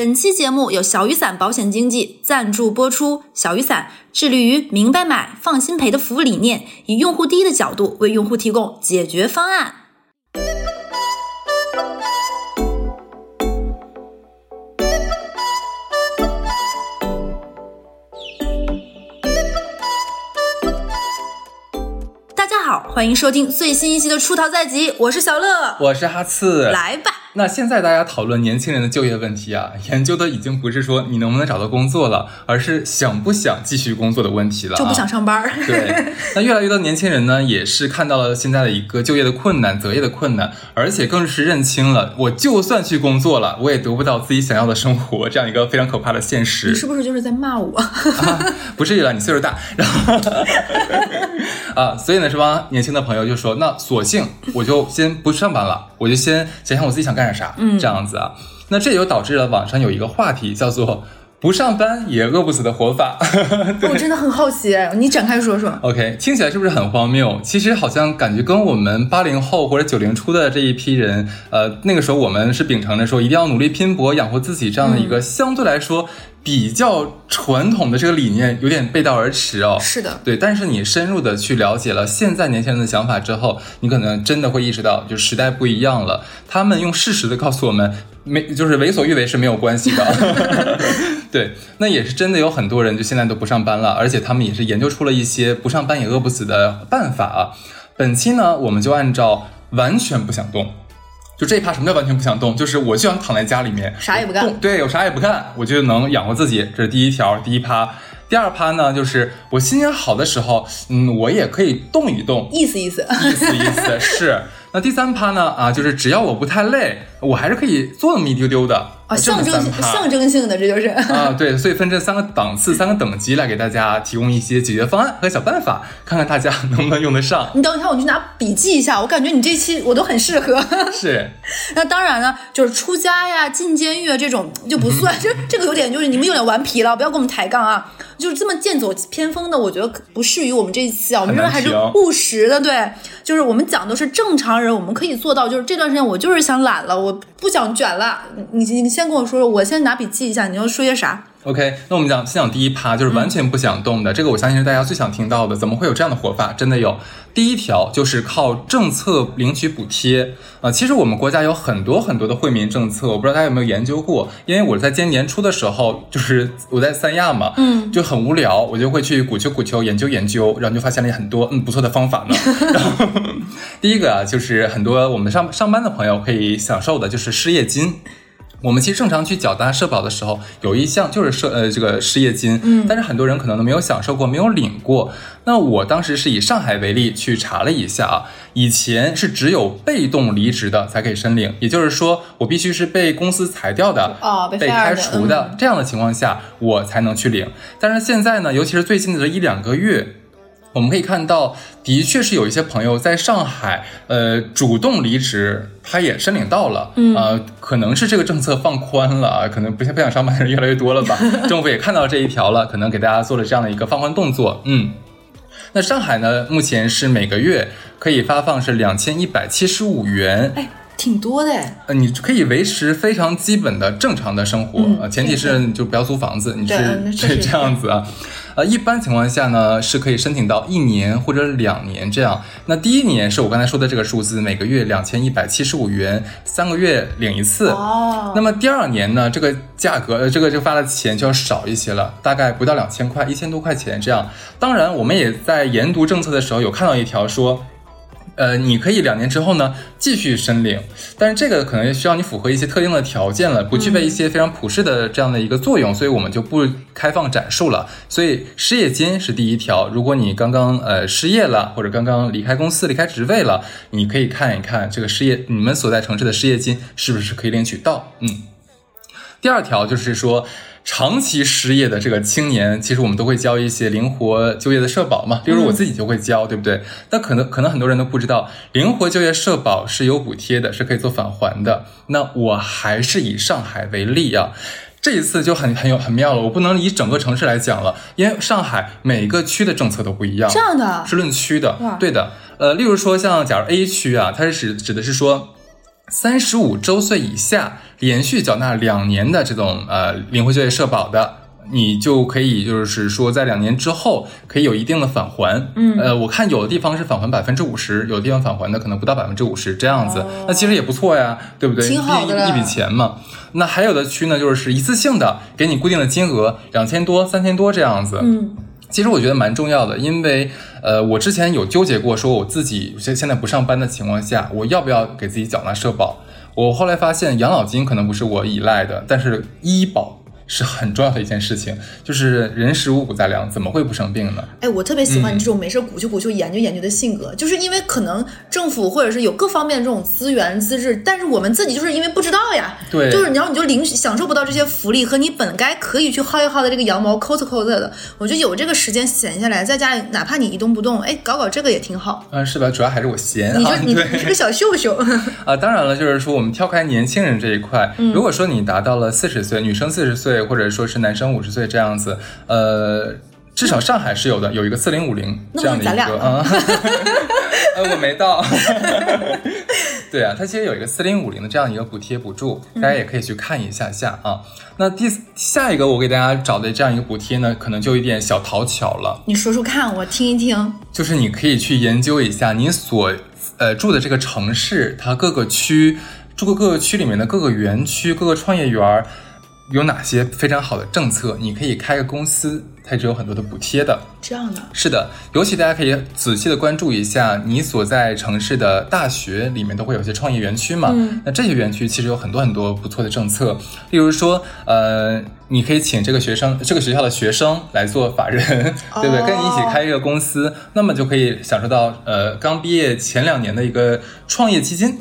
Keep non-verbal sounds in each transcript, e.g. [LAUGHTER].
本期节目由小雨伞保险经纪赞助播出。小雨伞致力于明白买、放心赔的服务理念，以用户第一的角度为用户提供解决方案。大家好，欢迎收听最新一期的《出逃在即》，我是小乐，我是哈刺，来吧。那现在大家讨论年轻人的就业问题啊，[LAUGHS] 研究的已经不是说你能不能找到工作了，而是想不想继续工作的问题了、啊。就不想上班儿。[LAUGHS] 对，那越来越多年轻人呢，也是看到了现在的一个就业的困难、择业的困难，而且更是认清了，我就算去工作了，我也得不到自己想要的生活，这样一个非常可怕的现实。你是不是就是在骂我？[LAUGHS] 啊、不至于了，你岁数大，然后啊，所以呢，这帮年轻的朋友就说，那索性我就先不上班了，我就先想想我自己想干点啥，嗯这样子啊。那这就导致了网上有一个话题叫做“不上班也饿不死的活法 [LAUGHS] ”我真的很好奇，你展开说说。OK，听起来是不是很荒谬？其实好像感觉跟我们八零后或者九零初的这一批人，呃，那个时候我们是秉承着说一定要努力拼搏养活自己这样的一个相对来说比较传统的这个理念，有点背道而驰哦。是的，对，但是你深入的去了解了现在年轻人的想法之后，你可能真的会意识到，就时代不一样了。他们用事实的告诉我们，没就是为所欲为是没有关系的。[LAUGHS] 对，那也是真的有很多人就现在都不上班了，而且他们也是研究出了一些不上班也饿不死的办法啊。本期呢，我们就按照完全不想动。就这一趴，什么叫完全不想动？就是我就想躺在家里面，啥也不干对，我啥也不干，我就能养活自己。这是第一条，第一趴。第二趴呢，就是我心情好的时候，嗯，我也可以动一动，意思意思。意思意思 [LAUGHS] 是。那第三趴呢，啊，就是只要我不太累，我还是可以做那么一丢丢的。啊，象征性象征性的，这就是。啊，对，所以分这三个档次、三个等级来给大家提供一些解决方案和小办法，看看大家 [LAUGHS] 能不能用得上。你等一下，我去拿笔记一下。我感觉你这期我都很适合。是，[LAUGHS] 那当然了，就是出家呀、进监狱啊这种就不算。[LAUGHS] 这这个有点就是你们有点顽皮了，不要跟我们抬杠啊。就是这么剑走偏锋的，我觉得不适于我们这一期啊。我们这边还是务实的，对，就是我们讲的是正常人，我们可以做到。就是这段时间我就是想懒了，我不想卷了。你你先跟我说说，我先拿笔记一下，你要说些啥？OK，那我们讲先讲第一趴，就是完全不想动的，这个我相信是大家最想听到的。怎么会有这样的活法？真的有。第一条就是靠政策领取补贴啊、呃其实我们国家有很多很多的惠民政策，我不知道大家有没有研究过。因为我在今年年初的时候，就是我在三亚嘛，嗯，就很无聊，我就会去鼓秋鼓秋研究研究，然后就发现了很多嗯不错的方法呢。[LAUGHS] 然后 [LAUGHS] 第一个啊，就是很多我们上上班的朋友可以享受的就是失业金。我们其实正常去缴纳社保的时候，有一项就是社呃这个失业金，嗯，但是很多人可能都没有享受过，没有领过。那我当时是以上海为例去查了一下啊，以前是只有被动离职的才可以申领，也就是说我必须是被公司裁掉的，哦被开除的、这样的情况下，我才能去领。但是现在呢，尤其是最近的这一两个月，我们可以看到，的确是有一些朋友在上海，呃，主动离职，他也申领到了，嗯，呃，可能是这个政策放宽了啊，可能不想不想上班的人越来越多了吧，[LAUGHS] 政府也看到这一条了，可能给大家做了这样的一个放宽动作，嗯。那上海呢，目前是每个月可以发放是两千一百七十五元，哎，挺多的哎。呃，你可以维持非常基本的正常的生活，嗯呃，前提是你就不要租房子，你是 [LAUGHS] 确实这样子啊。呃，一般情况下呢，是可以申请到一年或者两年这样。那第一年是我刚才说的这个数字，每个月两千一百七十五元，三个月领一次。哦那么第二年呢，这个价格，呃，这个就发的钱就要少一些了，大概不到两千块，一千多块钱这样。当然，我们也在研读政策的时候有看到一条说。呃，你可以两年之后呢继续申领，但是这个可能需要你符合一些特定的条件了，不具备一些非常普适的这样的一个作用，所以我们就不开放展述了。所以失业金是第一条，如果你刚刚呃失业了，或者刚刚离开公司、离开职位了，你可以看一看这个失业你们所在城市的失业金是不是可以领取到。嗯，第二条就是说。长期失业的这个青年，其实我们都会交一些灵活就业的社保嘛，例如我自己就会交，对不对？那可能可能很多人都不知道，灵活就业社保是有补贴的，是可以做返还的。那我还是以上海为例啊，这一次就很很有很妙了，我不能以整个城市来讲了，因为上海每个区的政策都不一样，这样的是论区的，对的。呃，例如说像假如 A 区啊，它是指指的是说。三十五周岁以下连续缴纳两年的这种呃灵活就业社保的，你就可以就是说在两年之后可以有一定的返还。嗯，呃，我看有的地方是返还百分之五十，有的地方返还的可能不到百分之五十这样子，那其实也不错呀，对不对？哦挺好的一笔钱嘛。那还有的区呢，就是一次性的给你固定的金额，两千多、三千多这样子。嗯，其实我觉得蛮重要的，因为呃，我之前有纠结过，说我自己现现在不上班的情况下，我要不要给自己缴纳社保？我后来发现养老金可能不是我依赖的，但是医保是很重要的一件事情，就是人食五谷杂粮，怎么会不生病呢？哎，我特别喜欢你这种没事鼓秋鼓秋研究研究的性格，就是因为可能政府或者是有各方面的这种资源资质，但是我们自己就是因为不知道呀，对就是然后你就领享受不到这些福利和你本该可以去薅一薅的这个羊毛抠着抠着的，我觉得有这个时间闲下来，在家里哪怕你一动不动，哎，搞搞这个也挺好。嗯、是吧？主要还是我闲啊，你就你你是个小秀秀，[LAUGHS] 啊，当然了，就是说我们跳开年轻人这一块，嗯如果说你达到了四十岁，女生四十岁，或者说是男生五十岁这样子，呃，至少上海是有的，有一个四零五零这样的一个啊，[LAUGHS] 呃，我没到。[LAUGHS] 对啊，它其实有一个四零五零的这样一个补贴补助，大家也可以去看一下下啊。那第下一个我给大家找的这样一个补贴呢，可能就有点小讨巧了。你说说看，我听一听。就是你可以去研究一下你所呃住的这个城市，它各个区住各各个区里面的各个园区、各个创业园儿有哪些非常好的政策，你可以开个公司，它是有很多的补贴的。这样的，是的，尤其大家可以仔细的关注一下你所在城市的大学里面都会有一些创业园区嘛。嗯那这些园区其实有很多很多不错的政策，例如说，呃，你可以请这个学生、这个学校的学生来做法人，[LAUGHS] 对不对？哦跟你一起开一个公司，那么就可以享受到呃刚毕业前两年的一个创业基金。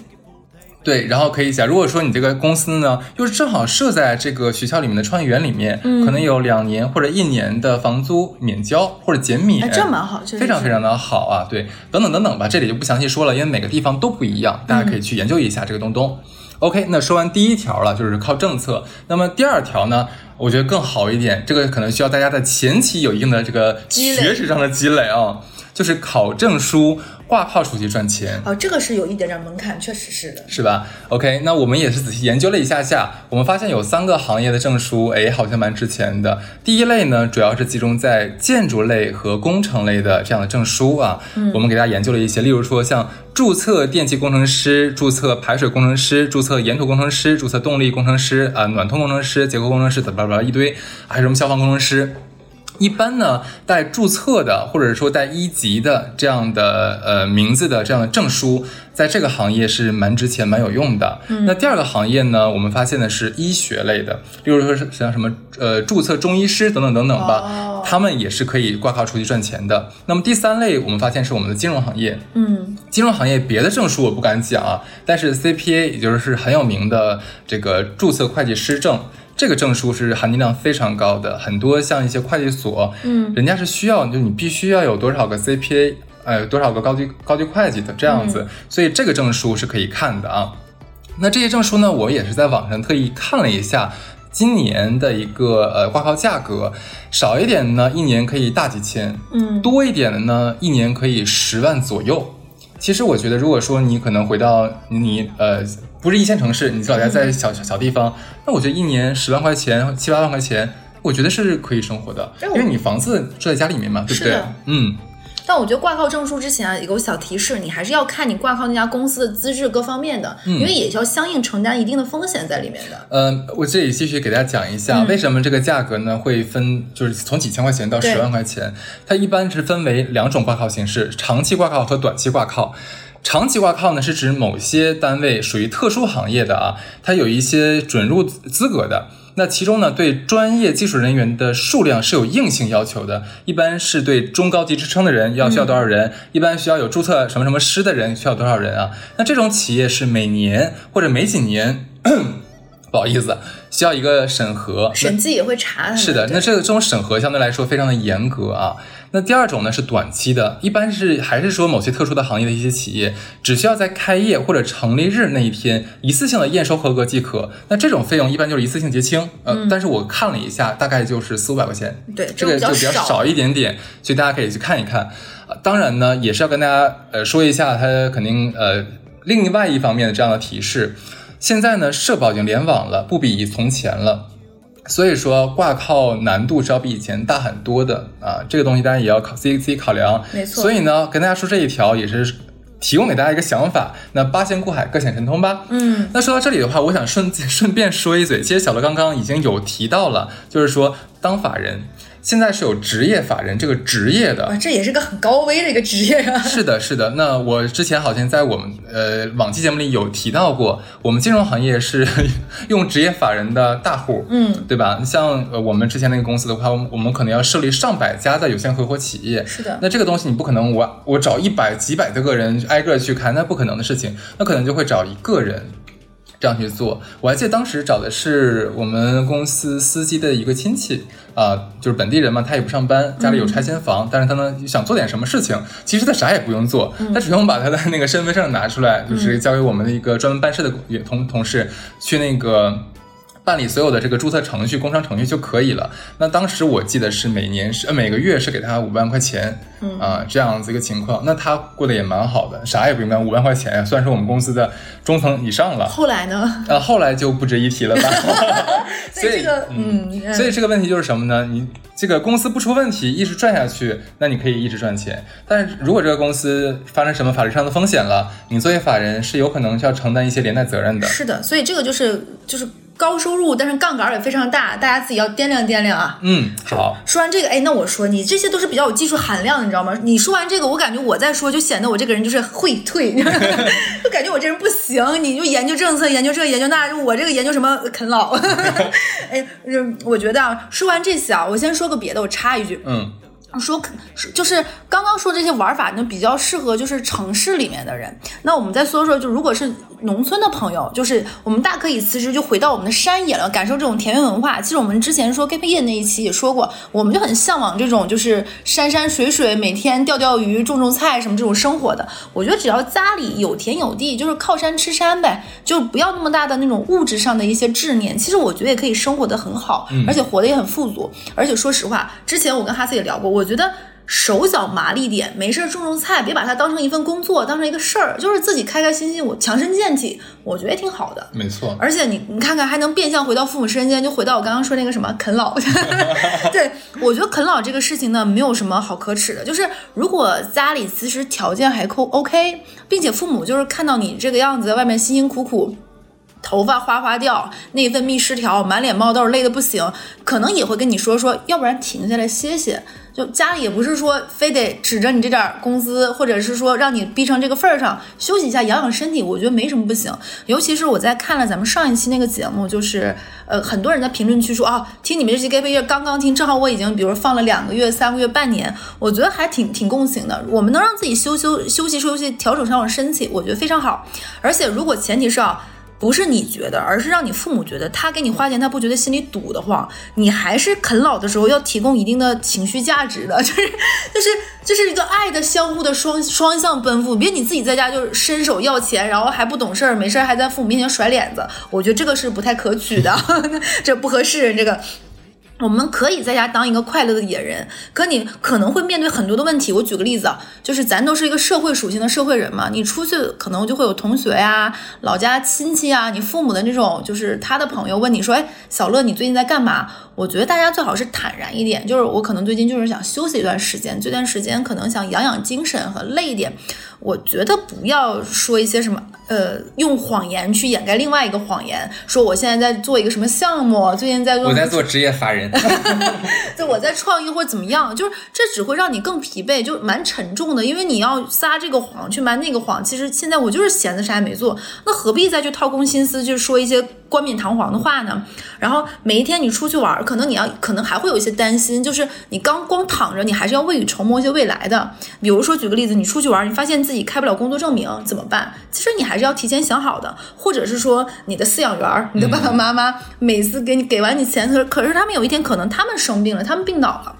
对，然后可以讲，如果说你这个公司呢，又是正好设在这个学校里面的创业园里面，嗯。可能有两年或者一年的房租免交或者减免，哎，这蛮好，非常非常的好啊，对，等等等等吧，这里就不详细说了，因为每个地方都不一样，大家可以去研究一下这个东东。OK，那说完第一条了，就是靠政策。那么第二条呢，我觉得更好一点，这个可能需要大家在前期有一定的这个学识上的积累啊，就是考证书、挂靠出去赚钱。哦，这个是有一点点门槛，确实是的。是吧？OK，那我们也是仔细研究了一下下，我们发现有三个行业的证书，哎，好像蛮值钱的。第一类呢，主要是集中在建筑类和工程类的这样的证书啊。嗯，我们给大家研究了一些，例如说像注册电气工程师、注册排水工程师、注册岩土工程师、注册动力工程师啊、暖通工程师、结构工程师，怎么吧一堆，还有什么消防工程师。一般呢，带注册的或者说带一级的这样的呃名字的这样的证书，在这个行业是蛮值钱、蛮有用的。嗯、那第二个行业呢，我们发现的是医学类的，例如说是像什么呃注册中医师等等等等吧，哦他们也是可以挂靠出去赚钱的。那么第三类，我们发现是我们的金融行业。嗯，金融行业别的证书我不敢讲啊，但是 CPA 也就是很有名的这个注册会计师证。这个证书是含金量非常高的，很多像一些会计所，嗯，人家是需要，就你必须要有多少个 CPA，呃，多少个高级高级会计的这样子，所以这个证书是可以看的啊。那这些证书呢，我也是在网上特意看了一下，今年的一个呃挂靠价格，少一点的呢，一年可以大几千，嗯，多一点的呢，一年可以十万左右。其实我觉得，如果说你可能回到你呃不是一线城市，你老家在小小小地方，那我觉得一年十万块钱、七八万块钱，我觉得是可以生活的，因为你房子住在家里面嘛，对不对？嗯，但我觉得挂靠证书之前啊，有个小提示，你还是要看你挂靠那家公司的资质各方面的，因为也要相应承担一定的风险在里面的。呃，我这里继续给大家讲一下，嗯。为什么这个价格呢会分，就是从几千块钱到十万块钱，它一般是分为两种挂靠形式：长期挂靠和短期挂靠。长期挂靠呢，是指某些单位属于特殊行业的啊，它有一些准入资格的。那其中呢，对专业技术人员的数量是有硬性要求的，一般是对中高级职称的人要需要多少人，一般需要有注册什么什么师的人需要多少人啊？那这种企业是每年或者每几年，[CLEARS THROAT] 不好意思，需要一个审核。审计也会查。是的，那这个这种审核相对来说非常的严格啊。那第二种呢是短期的，一般是还是说某些特殊的行业的一些企业，只需要在开业或者成立日那一天一次性的验收合格即可。那这种费用一般就是一次性结清，呃，但是我看了一下，大概就是四五百块钱。对，这个就比较少一点点，所以大家可以去看一看。呃当然呢，也是要跟大家呃说一下，它肯定呃另外一方面的这样的提示。现在呢，社保已经联网了，不比从前了，所以说挂靠难度是要比以前大很多的啊。这个东西大家也要考自己自己考量。没错。所以呢，跟大家说这一条也是提供给大家一个想法。那八仙过海，各显神通吧。嗯。那说到这里的话，我想顺 [LAUGHS] 顺便说一嘴，其实小乐刚刚已经有提到了，就是说当法人。现在是有职业法人这个职业的，这也是个很高危的一个职业啊。[LAUGHS] 是的，是的。那我之前好像在我们呃往期节目里有提到过，我们金融行业是 [LAUGHS] 用职业法人的大户，嗯，对吧？像呃我们之前那个公司的话，我们可能要设立上百家的有限合伙企业。是的。那这个东西你不可能我我找一百几百的个人挨个去看，那不可能的事情。那可能就会找一个人。这样去做，我还记得当时找的是我们公司司机的一个亲戚啊，就是本地人嘛，他也不上班，家里有拆迁房，但是他呢想做点什么事情，其实他啥也不用做，他只用把他的那个身份证拿出来，就是交给我们的一个专门办事的同同事去那个。办理所有的这个注册程序、工商程序就可以了。那当时我记得是每年是每个月是给他五万块钱，啊，这样子一个情况。那他过得也蛮好的，啥也不用干，五万块钱呀算是我们公司的中层以上了。后来呢？呃，后来就不值一提了吧。[LAUGHS] [LAUGHS] 所以这个，嗯，所以这个问题就是什么呢？你这个公司不出问题，一直赚下去，那你可以一直赚钱。但是如果这个公司发生什么法律上的风险了，你作为法人是有可能需要承担一些连带责任的。是的，所以这个就是就是。高收入，但是杠杆也非常大，大家自己要掂量掂量啊。嗯，好。说完这个，哎，那我说你这些都是比较有技术含量的，你知道吗？你说完这个，我感觉我在说就显得我这个人就是会退，[LAUGHS] 就感觉我这人不行。你就研究政策，研究这研究那，就我这个研究什么啃老。[LAUGHS] 哎，我觉得啊，说完这些啊，我先说个别的，我插一句。嗯。说就是刚刚说这些玩法呢，比较适合就是城市里面的人。那我们再说说，就如果是农村的朋友，就是我们大可以辞职就回到我们的山野了，感受这种田园文化。其实我们之前说 gap year 那一期也说过，我们就很向往这种就是山山水水，每天钓钓鱼、种种菜什么这种生活的。我觉得只要家里有田有地，就是靠山吃山呗，就不要那么大的那种物质上的一些执念。其实我觉得也可以生活的很好，而且活得也很富足。而且说实话，之前我跟哈斯也聊过，我。我觉得手脚麻利点，没事种种菜，别把它当成一份工作，当成一个事儿，就是自己开开心心，我强身健体，我觉得挺好的。没错，而且你你看看，还能变相回到父母身边，就回到我刚刚说那个什么啃老。[LAUGHS] [LAUGHS] 对我觉得啃老这个事情呢，没有什么好可耻的，就是如果家里其实条件还够 OK，并且父母就是看到你这个样子，在外面辛辛苦苦。头发哗哗掉，内分泌失调，满脸冒痘，累得不行，可能也会跟你说说，要不然停下来歇歇。就家里也不是说非得指着你这点工资，或者是说让你逼成这个份儿上，休息一下养养身体，我觉得没什么不行。尤其是我在看了咱们上一期那个节目，就是呃很多人在评论区说啊，听你们这期 gap year 刚刚听，正好我已经比如放了两个月、三个月、半年，我觉得还挺挺共情的。我们能让自己休休休息休息，调整调整身体，我觉得非常好。而且如果前提是啊。不是你觉得，而是让你父母觉得，他给你花钱，他不觉得心里堵得慌。你还是啃老的时候要提供一定的情绪价值的，[LAUGHS] 就是就是就是一个爱的相互的双双向奔赴。别你自己在家就伸手要钱，然后还不懂事儿，没事儿还在父母面前甩脸子，我觉得这个是不太可取的，[LAUGHS] 这不合适，这个。我们可以在家当一个快乐的野人，可你可能会面对很多的问题。我举个例子啊，就是咱都是一个社会属性的社会人嘛，你出去可能就会有同学呀、老家亲戚啊、你父母的那种，就是他的朋友问你说：“哎，小乐，你最近在干嘛？”我觉得大家最好是坦然一点，就是我可能最近就是想休息一段时间，这段时间可能想养养精神和累一点。我觉得不要说一些什么，呃，用谎言去掩盖另外一个谎言，说我现在在做一个什么项目，最近在做，我在做职业法人，[LAUGHS] 就我在创业或者怎么样，就是这只会让你更疲惫，就蛮沉重的，因为你要撒这个谎去瞒那个谎，其实现在我就是闲着啥也没做，那何必再去掏空心思，去说一些冠冕堂皇的话呢？然后每一天你出去玩。可能你要，可能还会有一些担心，就是你刚光躺着，你还是要未雨绸缪一些未来的。比如说，举个例子，你出去玩，你发现自己开不了工作证明，怎么办？其实你还是要提前想好的，或者是说，你的饲养员，你的爸爸妈妈，每次给你给完你钱，可可是他们有一天可能他们生病了，他们病倒了。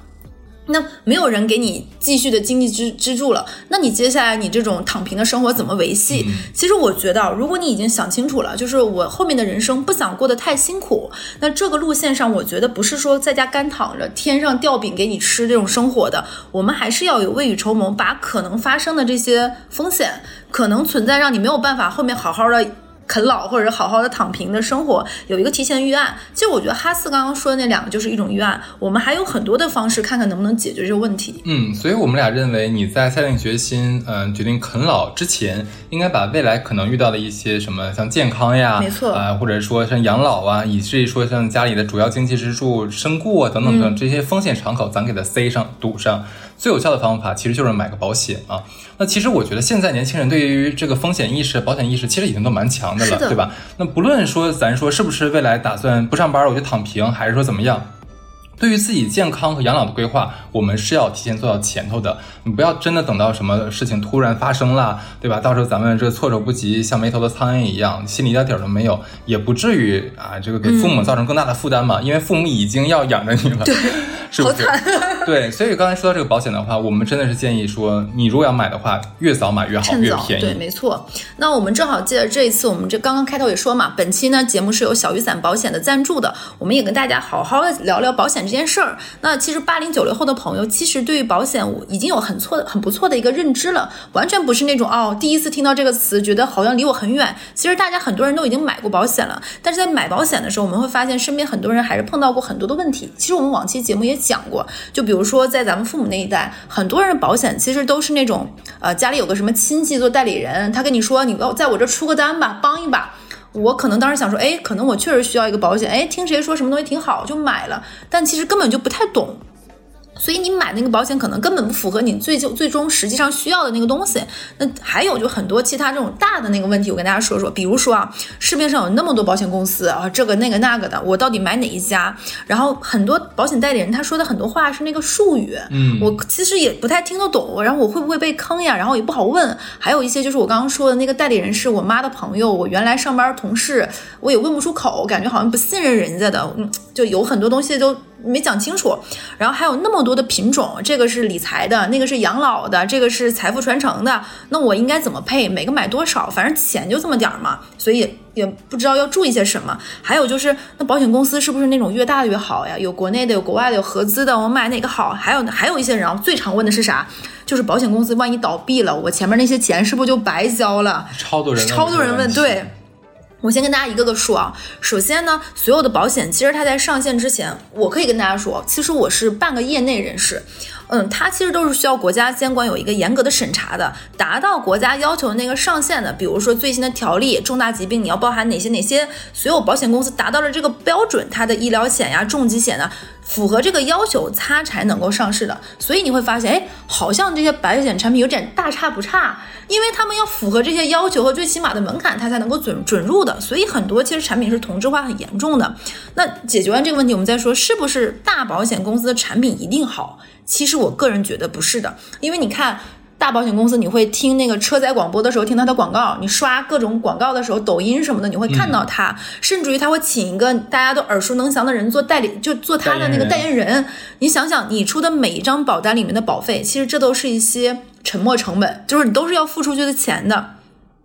那没有人给你继续的经济支支柱了，那你接下来你这种躺平的生活怎么维系？其实我觉得，如果你已经想清楚了，就是我后面的人生不想过得太辛苦，那这个路线上，我觉得不是说在家干躺着，天上掉饼给你吃这种生活的，我们还是要有未雨绸缪，把可能发生的这些风险，可能存在让你没有办法后面好好的。啃老或者是好好的躺平的生活，有一个提前预案。其实我觉得哈斯刚刚说的那两个就是一种预案。我们还有很多的方式，看看能不能解决这个问题。嗯，所以我们俩认为你在下定决心，嗯，决定啃老之前，应该把未来可能遇到的一些什么，像健康呀，没错啊，或者说像养老啊，以至于说像家里的主要经济支柱身故啊等等等这些风险敞口，咱给它塞上堵上。最有效的方法其实就是买个保险啊。那其实我觉得现在年轻人对于这个风险意识、保险意识其实已经都蛮强的了，对吧？那不论说咱说是不是未来打算不上班我就躺平，还是说怎么样？对于自己健康和养老的规划，我们是要提前做到前头的。你不要真的等到什么事情突然发生了，对吧？到时候咱们这措手不及，像没头的苍蝇一样，心里一点底儿都没有，也不至于啊，这个给父母造成更大的负担嘛。因为父母已经要养着你了，[LAUGHS] 是不是？[LAUGHS] [LAUGHS] 对，所以刚才说到这个保险的话，我们真的是建议说，你如果要买的话，越早买越好，越便宜。对，没错。那我们正好借着这一次，我们这刚刚开头也说嘛，本期呢节目是有小雨伞保险的赞助的，我们也跟大家好好的聊聊保险。这件事儿，那其实八零九零后的朋友，其实对于保险已经有很错的、很不错的一个认知了，完全不是那种哦，第一次听到这个词，觉得好像离我很远。其实大家很多人都已经买过保险了，但是在买保险的时候，我们会发现身边很多人还是碰到过很多的问题。其实我们往期节目也讲过，就比如说在咱们父母那一代，很多人保险其实都是那种，呃，家里有个什么亲戚做代理人，他跟你说，你要在我这出个单吧，帮一把。我可能当时想说，哎，可能我确实需要一个保险，哎，听谁说什么东西挺好就买了，但其实根本就不太懂。所以你买那个保险可能根本不符合你最就最终实际上需要的那个东西。那还有就很多其他这种大的那个问题，我跟大家说说。比如说啊，市面上有那么多保险公司啊，这个那个那个的，我到底买哪一家？然后很多保险代理人他说的很多话是那个术语，嗯，我其实也不太听得懂。然后我会不会被坑呀？然后也不好问。还有一些就是我刚刚说的那个代理人是我妈的朋友，我原来上班同事，我也问不出口，感觉好像不信任人家的，嗯，就有很多东西都。没讲清楚，然后还有那么多的品种，这个是理财的，那个是养老的，这个是财富传承的，那我应该怎么配？每个买多少？反正钱就这么点儿嘛，所以也不知道要注意些什么。还有就是，那保险公司是不是那种越大的越好呀？有国内的，有国外的，有合资的，我买哪个好？还有还有一些人啊最常问的是啥？就是保险公司万一倒闭了，我前面那些钱是不是就白交了？超多人，超多人问，对。我先跟大家一个个说啊，首先呢，所有的保险其实它在上线之前，我可以跟大家说，其实我是半个业内人士，嗯，它其实都是需要国家监管有一个严格的审查的，达到国家要求的那个上限的，比如说最新的条例，重大疾病你要包含哪些哪些，所有保险公司达到了这个标准，它的医疗险呀、重疾险呢。符合这个要求，它才能够上市的。所以你会发现，哎，好像这些保险产品有点大差不差，因为他们要符合这些要求和最起码的门槛，它才能够准准入的。所以很多其实产品是同质化很严重的。那解决完这个问题，我们再说是不是大保险公司的产品一定好？其实我个人觉得不是的，因为你看。大保险公司，你会听那个车载广播的时候听它的广告，你刷各种广告的时候，抖音什么的，你会看到它，甚至于他会请一个大家都耳熟能详的人做代理，就做他的那个代言人。你想想，你出的每一张保单里面的保费，其实这都是一些沉没成本，就是你都是要付出去的钱的。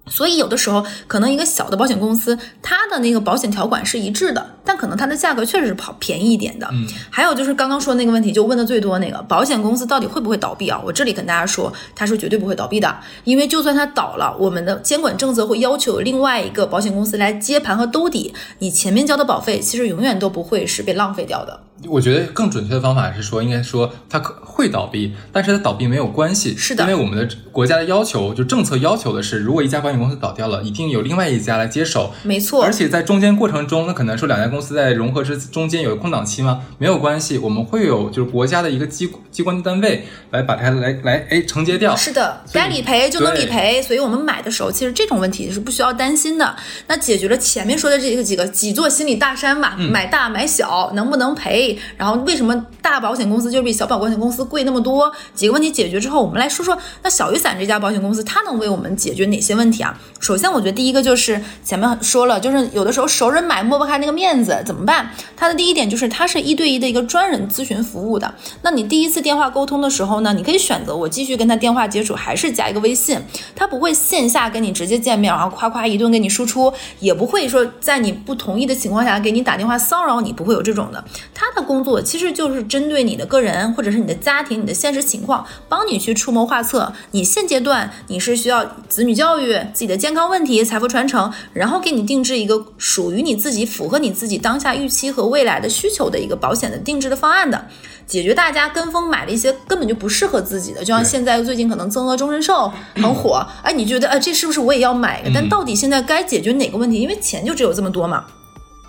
所以有的时候，可能一个小的保险公司，它的那个保险条款是一致的，但可能它的价格确实是跑便宜一点的。嗯，还有就是刚刚说那个问题，就问的最多那个保险公司到底会不会倒闭啊？我这里跟大家说，它是绝对不会倒闭的，因为就算它倒了，我们的监管政策会要求另外一个保险公司来接盘和兜底，你前面交的保费其实永远都不会是被浪费掉的。我觉得更准确的方法是说，应该说它可会倒闭，但是它倒闭没有关系，是的，因为我们的国家的要求，就政策要求的是，如果一家保险公司倒掉了，一定有另外一家来接手，没错。而且在中间过程中，那可能说两家公司在融合之中间有空档期吗？没有关系，我们会有就是国家的一个机机关单位来把它来来哎承接掉。是的，该理赔就能理赔，所以我们买的时候其实这种问题是不需要担心的。那解决了前面说的这个几个几座心理大山嘛，买大买小能不能赔？然后为什么大保险公司就比小保险公司贵那么多？几个问题解决之后，我们来说说那小雨伞这家保险公司，它能为我们解决哪些问题啊？首先，我觉得第一个就是前面说了，就是有的时候熟人买摸不开那个面子，怎么办？它的第一点就是它是一对一的一个专人咨询服务的。那你第一次电话沟通的时候呢，你可以选择我继续跟他电话接触，还是加一个微信，他不会线下跟你直接见面，然后夸夸一顿给你输出，也不会说在你不同意的情况下给你打电话骚扰你，不会有这种的。他的工作其实就是针对你的个人或者是你的家庭、你的现实情况，帮你去出谋划策。你现阶段你是需要子女教育、自己的健康问题、财富传承，然后给你定制一个属于你自己、符合你自己当下预期和未来的需求的一个保险的定制的方案的。解决大家跟风买了一些根本就不适合自己的，就像现在最近可能增额终身寿很火，哎，你觉得哎这是不是我也要买一个？但到底现在该解决哪个问题？因为钱就只有这么多嘛。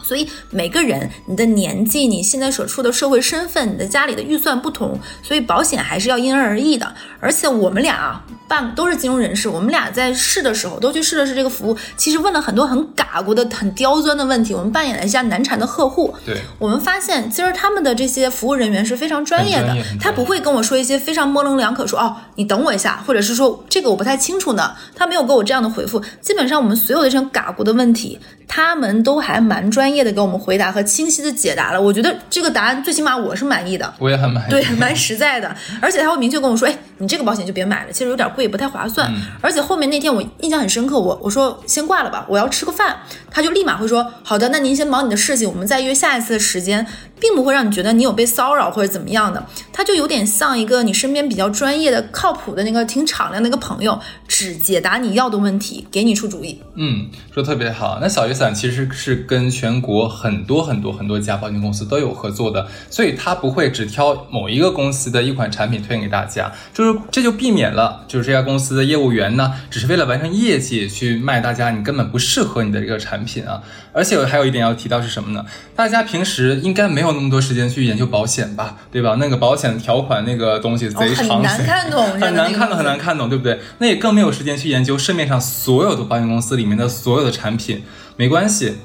所以每个人，你的年纪，你现在所处的社会身份，你的家里的预算不同，所以保险还是要因人而异的。而且我们俩啊，办都是金融人士，我们俩在试的时候都去试了试这个服务，其实问了很多很嘎咕的、很刁钻的问题，我们扮演了一下难缠的客户。对，我们发现其实他们的这些服务人员是非常专业的，他不会跟我说一些非常模棱两可，说哦，你等我一下，或者是说这个我不太清楚呢，他没有给我这样的回复。基本上我们所有的这种嘎咕的问题，他们都还蛮专业的给我们回答和清晰的解答了。我觉得这个答案最起码我是满意的。我也很满意。对，[LAUGHS] 蛮实在的，而且他会明确跟我说，哎，你这个保险就别买了，其实有点贵，不太划算。而且后面那天我印象很深刻，我我说先挂了吧，我要吃个饭，他就立马会说，好的，那您先忙你的事情，我们再约下一次的时间，并不会让你觉得你有被骚扰或者怎么样的，他就有点像一个你身边比较专业的、靠谱的那个挺敞亮的一个朋友，只解答你要的问题，给你出主意。嗯，说特别好。那小雨伞其实是跟全国很多很多很多家保险公司都有合作的，所以它不会只挑某一个公司的一款产品推荐给大家，就是这就避免了就是这家公司的业务员呢，只是为了完成业绩去卖大家你根本不适合你的这个产品啊。而且我还有一点要提到是什么呢？大家平时应该没有那么多时间去研究保险吧，对吧？那个保险条款那个东西贼哦，很长，难看懂，很难看懂，[LAUGHS] 很难看懂，对不对？那也更没有时间去研究市面上所有的保险公司里面的所有的产品。没关系，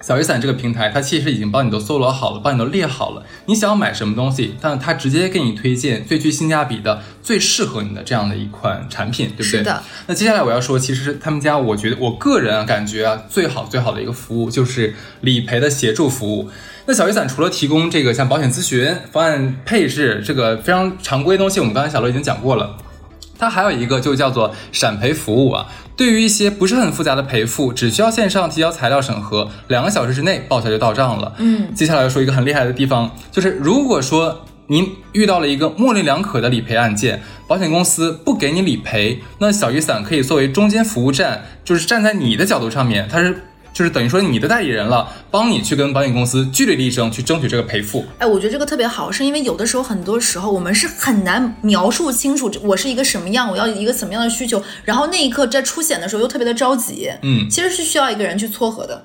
小雨伞这个平台，它其实已经帮你都搜罗好了，帮你都列好了，你想要买什么东西，但是它直接给你推荐最具性价比的、最适合你的这样的一款产品，对不对？是的。那接下来我要说，其实他们家，我觉得我个人啊感觉啊，最好最好的一个服务就是理赔的协助服务。那小雨伞除了提供这个像保险咨询、方案配置这个非常常规的东西，我们刚才小罗已经讲过了。它还有一个就叫做闪赔服务啊，对于一些不是很复杂的赔付，只需要线上提交材料审核，两个小时之内报销就到账了。嗯，接下来要说一个很厉害的地方，就是如果说您遇到了一个模棱两可的理赔案件，保险公司不给你理赔，那小雨伞可以作为中间服务站，就是站在你的角度上面，它是。就是等于说你的代理人了，帮你去跟保险公司据理力争，去争取这个赔付。哎，我觉得这个特别好，是因为有的时候，很多时候我们是很难描述清楚我是一个什么样，我要一个什么样的需求，然后那一刻在出险的时候又特别的着急。嗯，其实是需要一个人去撮合的。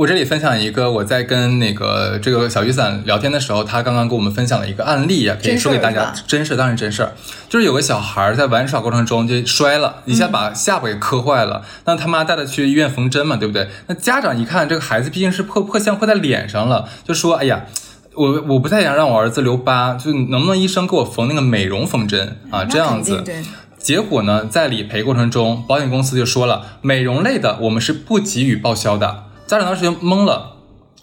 我这里分享一个我在跟那个这个小雨伞聊天的时候，他刚刚给我们分享了一个案例啊，可以说给大家。真事，当然真事儿，就是有个小孩在玩耍过程中就摔了一下，把下巴给磕坏了。那他妈带他去医院缝针嘛，对不对？那家长一看这个孩子毕竟是破破相破在脸上了，就说：“哎呀，我我不太想让我儿子留疤，就能不能医生给我缝那个美容缝针啊？这样子。”。结果呢，在理赔过程中，保险公司就说了，美容类的我们是不给予报销的。家长当时就懵了，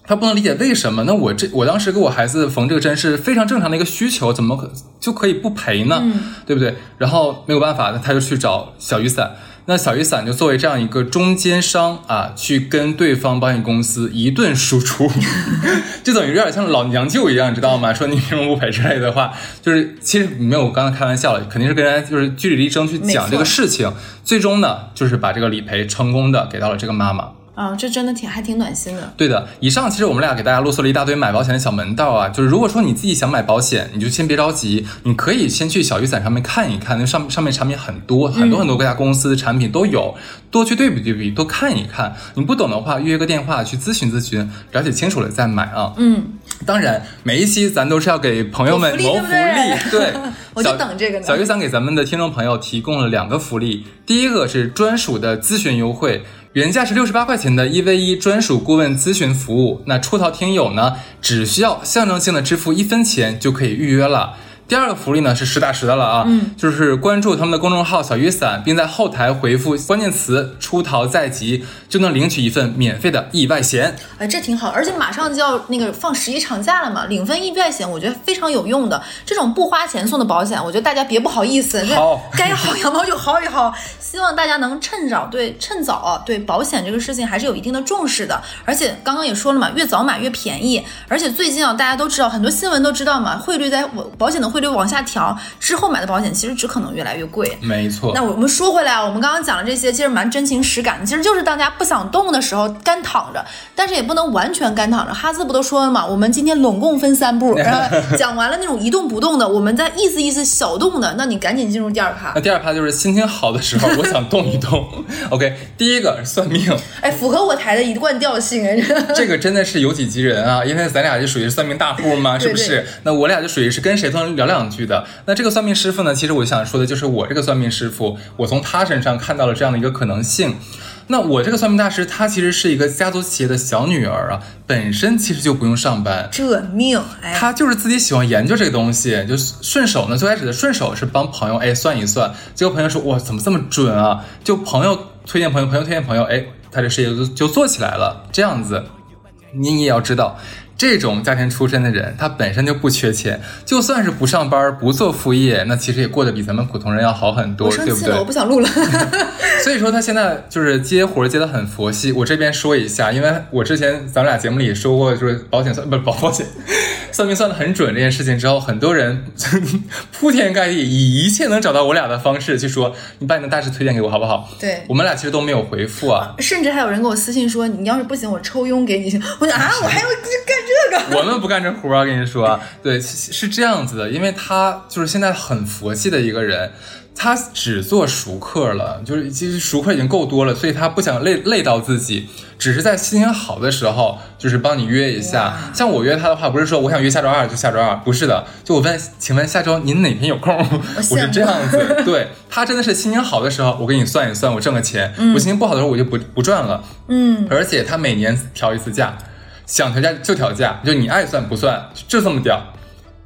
他不能理解为什么？那我这我当时给我孩子缝这个针是非常正常的一个需求，怎么可就可以不赔呢？嗯、对不对？然后没有办法，那他就去找小雨伞。那小雨伞就作为这样一个中间商啊，去跟对方保险公司一顿输出，[LAUGHS] 就等于有点像老娘舅一样，你知道吗？说你为什么不赔之类的话，就是其实没有，我刚才开玩笑了，肯定是跟人家就是据理力争去讲这个事情，最终呢，就是把这个理赔成功的给到了这个妈妈。啊，这真的挺还挺暖心的。对的，以上其实我们俩给大家啰嗦了一大堆买保险的小门道啊，就是如果说你自己想买保险，你就先别着急，你可以先去小雨伞上面看一看，那上上面产品很多，很多很多各家公司的产品都有，多去对比对比，多看一看。你不懂的话，预约个电话去咨询咨询，了解清楚了再买啊。嗯，当然每一期咱都是要给朋友们谋福利，对，[LAUGHS] 我就等这个呢。小雨伞给咱们的听众朋友提供了两个福利，第一个是专属的咨询优惠。原价是六十八块钱的一 v 一专属顾问咨询服务，那出逃听友呢，只需要象征性的支付一分钱就可以预约了。第二个福利呢是实打实的了啊，嗯，就是关注他们的公众号“小雨伞”，并在后台回复关键词“出逃在即”，就能领取一份免费的意外险。哎，这挺好，而且马上就要那个放十一长假了嘛，领份意外险我觉得非常有用的。这种不花钱送的保险，我觉得大家别不好意思，好，该薅羊毛就薅一薅。希望大家能趁早对趁早对保险这个事情还是有一定的重视的。而且刚刚也说了嘛，越早买越便宜。而且最近啊，大家都知道很多新闻都知道嘛，汇率在保险的汇率往下调之后买的保险，其实只可能越来越贵。没错。那我们说回来啊，我们刚刚讲的这些其实蛮真情实感的，其实就是大家不想动的时候干躺着，但是也不能完全干躺着。哈斯不都说了嘛，我们今天拢共分三步，[LAUGHS] 讲完了那种一动不动的，我们再意思意思小动的，那你赶紧进入第二趴。那第二趴就是心情好的时候。我想动一动，OK。第一个算命，[LAUGHS] 哎，符合我台的一贯调性哎。[LAUGHS] 这个真的是有己及人啊，因为咱俩就属于算命大户嘛，是不是？那我俩就属于是跟谁都能聊两句的。那这个算命师傅呢，其实我想说的就是我这个算命师傅，我从他身上看到了这样的一个可能性。那我这个算命大师，他其实是一个家族企业的小女儿啊，本身其实就不用上班。这命，哎，他就是自己喜欢研究这个东西，就顺手呢。最开始的顺手是帮朋友哎算一算，结果朋友说哇怎么这么准啊？就朋友推荐朋友，朋友推荐朋友，哎，他这事业就就做起来了。这样子，你也要知道。这种家庭出身的人，他本身就不缺钱，就算是不上班、不做副业，那其实也过得比咱们普通人要好很多，对不对？我不想录了。[LAUGHS] 所以说他现在就是接活接的很佛系。我这边说一下，因为我之前咱们俩节目里说过，就是保险算不是保保险，算命算的很准这件事情之后，很多人铺天盖地以一切能找到我俩的方式去说，你把你的大师推荐给我好不好？对，我们俩其实都没有回复啊，甚至还有人给我私信说，你要是不行，我抽佣给你行。[LAUGHS] 我说啊，我还要干。这个 [LAUGHS] 我们不干这活儿啊！跟你说，[LAUGHS] 对，是这样子的，因为他就是现在很佛系的一个人，他只做熟客了，就是其实熟客已经够多了，所以他不想累累到自己，只是在心情好的时候，就是帮你约一下。像我约他的话，不是说我想约下周二就下周二，不是的，就我问，请问下周您哪天有空？我是这样子，[LAUGHS] 对他真的是心情好的时候，我给你算一算，我挣个钱；我心情不好的时候，我就不不赚了。嗯，而且他每年调一次价。想调价就调价，就你爱算不算，就这么屌。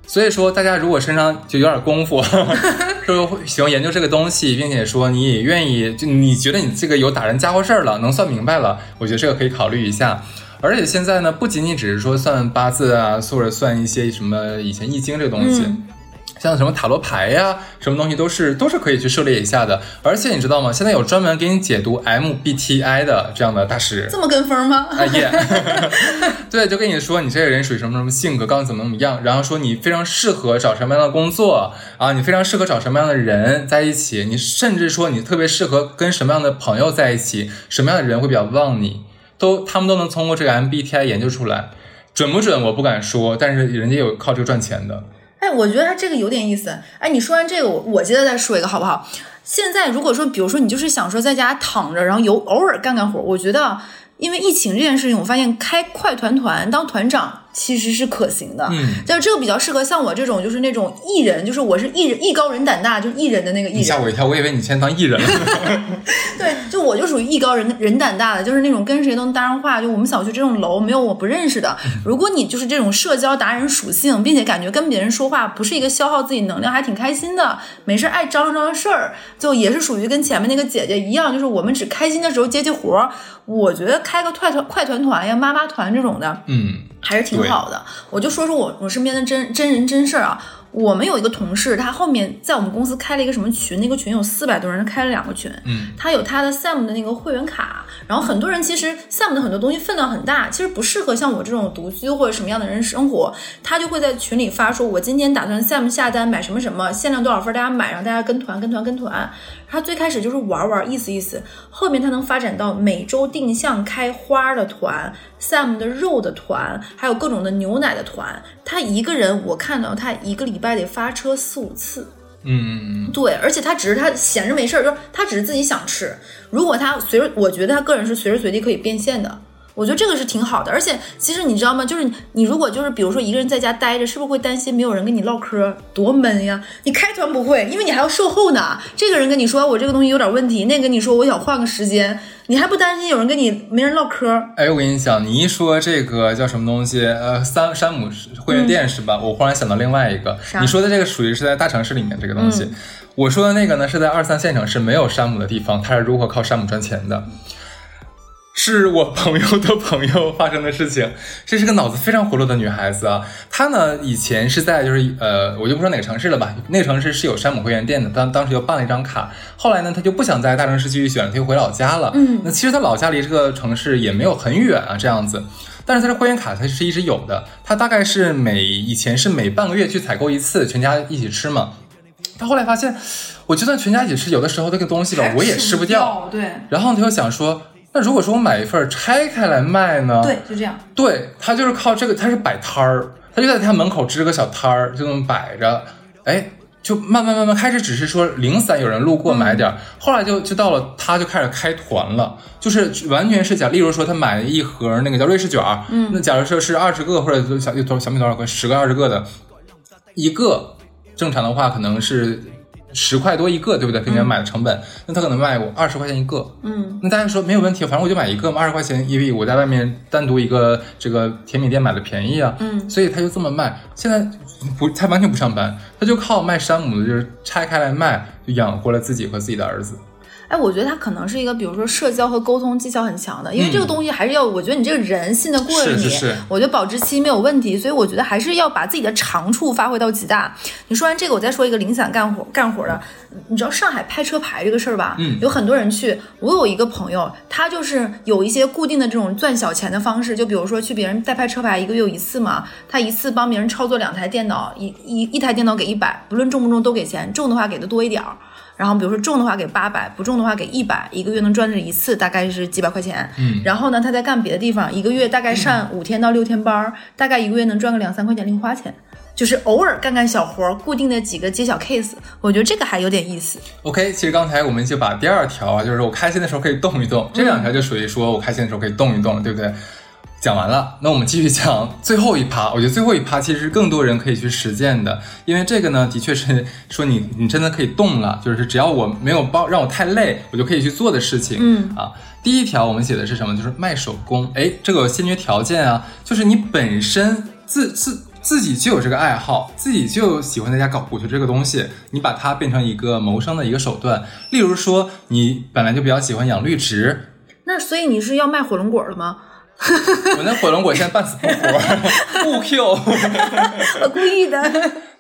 所以说，大家如果身上就有点功夫，[LAUGHS] 说喜欢研究这个东西，并且说你也愿意，就你觉得你这个有打人家伙事儿了，能算明白了，我觉得这个可以考虑一下。而且现在呢，不仅仅只是说算八字啊，或者算一些什么以前易经这个东西。像什么塔罗牌呀，什么东西都是都是可以去涉猎一下的。而且你知道吗？现在有专门给你解读 MBTI 的这样的大师，这么跟风吗？啊耶！[LAUGHS] 对，就跟你说你这个人属于什么什么性格，告诉你怎么怎么样，然后说你非常适合找什么样的工作啊，你非常适合找什么样的人在一起，你甚至说你特别适合跟什么样的朋友在一起，什么样的人会比较旺你，都他们都能通过这个 MBTI 研究出来，准不准我不敢说，但是人家有靠这个赚钱的。哎，我觉得他这个有点意思。哎，你说完这个，我我接着再说一个好不好？现在如果说，比如说你就是想说在家躺着，然后有偶尔干干活，我觉得，因为疫情这件事情，我发现开快团团当团长。其实是可行的，嗯，就这个比较适合像我这种，就是那种艺人，就是我是艺人，艺高人胆大，就是艺人的那个艺人。吓我一跳，我以为你先当艺人了。[LAUGHS] 对，就我就属于艺高人人胆大的，就是那种跟谁都能搭上话。就我们小区这种楼没有我不认识的。如果你就是这种社交达人属性，并且感觉跟别人说话不是一个消耗自己能量，还挺开心的，没事爱张罗张罗事儿，就也是属于跟前面那个姐姐一样，就是我们只开心的时候接接活儿。我觉得开个快团快团团呀、妈妈团这种的，嗯。还是挺好的，我就说说我我身边的真真人真事儿啊。我们有一个同事，他后面在我们公司开了一个什么群，那个群有四百多人，开了两个群。嗯，他有他的 Sam 的那个会员卡，然后很多人其实 Sam 的很多东西分量很大，其实不适合像我这种独居或者什么样的人生活。他就会在群里发说，我今天打算 Sam 下单买什么什么，限量多少份，大家买，让大家跟团跟团跟团。他最开始就是玩玩意思意思，后面他能发展到每周定向开花的团，Sam 的肉的团，还有各种的牛奶的团。他一个人，我看到他一个礼拜得发车四五次。嗯嗯嗯，对，而且他只是他闲着没事儿，就是他只是自己想吃。如果他随时，我觉得他个人是随时随地可以变现的。我觉得这个是挺好的，而且其实你知道吗？就是你如果就是比如说一个人在家待着，是不是会担心没有人跟你唠嗑，多闷呀？你开团不会，因为你还要售后呢。这个人跟你说我这个东西有点问题，那跟你说我想换个时间。你还不担心有人跟你没人唠嗑？哎，我跟你讲，你一说这个叫什么东西，呃，山山姆会员店是吧？我忽然想到另外一个，你说的这个属于是在大城市里面这个东西，我说的那个呢是在二三线城市没有山姆的地方，他是如何靠山姆赚钱的？是我朋友的朋友发生的事情。[LAUGHS] 这是个脑子非常活络的女孩子啊，她呢以前是在就是呃，我就不说哪个城市了吧，那个城市是有山姆会员店的，当当时就办了一张卡。后来呢，她就不想在大城市继续选了，她就回老家了。嗯，那其实她老家离这个城市也没有很远啊，这样子。但是她的会员卡她是一直有的，她大概是每以前是每半个月去采购一次，全家一起吃嘛。她后来发现，我就算全家一起吃，有的时候那个东西吧，我也吃不掉。对。然后她就想说。那如果说我买一份拆开来卖呢？对，就这样。对他就是靠这个，他是摆摊儿，他就在他门口支个小摊儿，就那么摆着。哎，就慢慢慢慢开始，只是说零散有人路过买点儿，后来就就到了，他就开始开团了，就是完全是假，例如说他买一盒那个叫瑞士卷儿，嗯，那假如说是二十个或者小多小米多少块，十个二十个的，一个正常的话可能是。十块多一个，对不对？跟人买的成本，那他可能卖我二十块钱一个。嗯，那大家说没有问题，反正我就买一个嘛，二十块钱，因为我在外面单独一个这个甜品店买的便宜啊。嗯，所以他就这么卖。现在不，他完全不上班，他就靠卖山姆的，就是拆开来卖，就养活了自己和自己的儿子。哎，我觉得他可能是一个，比如说社交和沟通技巧很强的，因为这个东西还是要，我觉得你这个人信得过你，我觉得保质期没有问题，所以我觉得还是要把自己的长处发挥到极大。你说完这个，我再说一个零散干活干活的，你知道上海拍车牌这个事儿吧？嗯，有很多人去。我有一个朋友，他就是有一些固定的这种赚小钱的方式，就比如说去别人代拍车牌，一个月有一次嘛，他一次帮别人操作两台电脑，一一一台电脑给一百，不论中不中都给钱，中的话给的多一点儿。然后比如说中的话给八百，不中的话给一百，一个月能赚这一次大概是几百块钱。嗯，然后呢，他在干别的地方，一个月大概上五天到六天班，大概一个月能赚个两三块钱零花钱，就是偶尔干干小活，固定的几个接小 case，我觉得这个还有点意思。OK，其实刚才我们就把第二条啊，就是我开心的时候可以动一动，这两条就属于说我开心的时候可以动一动，对不对？讲完了，那我们继续讲最后一趴。[LAUGHS] 我觉得最后一趴其实更多人可以去实践的，因为这个呢，的确是说你你真的可以动了，就是只要我没有包让我太累，我就可以去做的事情。嗯啊，第一条我们写的是什么？就是卖手工。哎，这个先决条件啊，就是你本身自自自己就有这个爱好，自己就喜欢在家搞鼓球这个东西，你把它变成一个谋生的一个手段。例如说，你本来就比较喜欢养绿植，那所以你是要卖火龙果的吗？[LAUGHS] 我那火龙果现在半死不活，不 Q，[LAUGHS] 我故意的。[LAUGHS]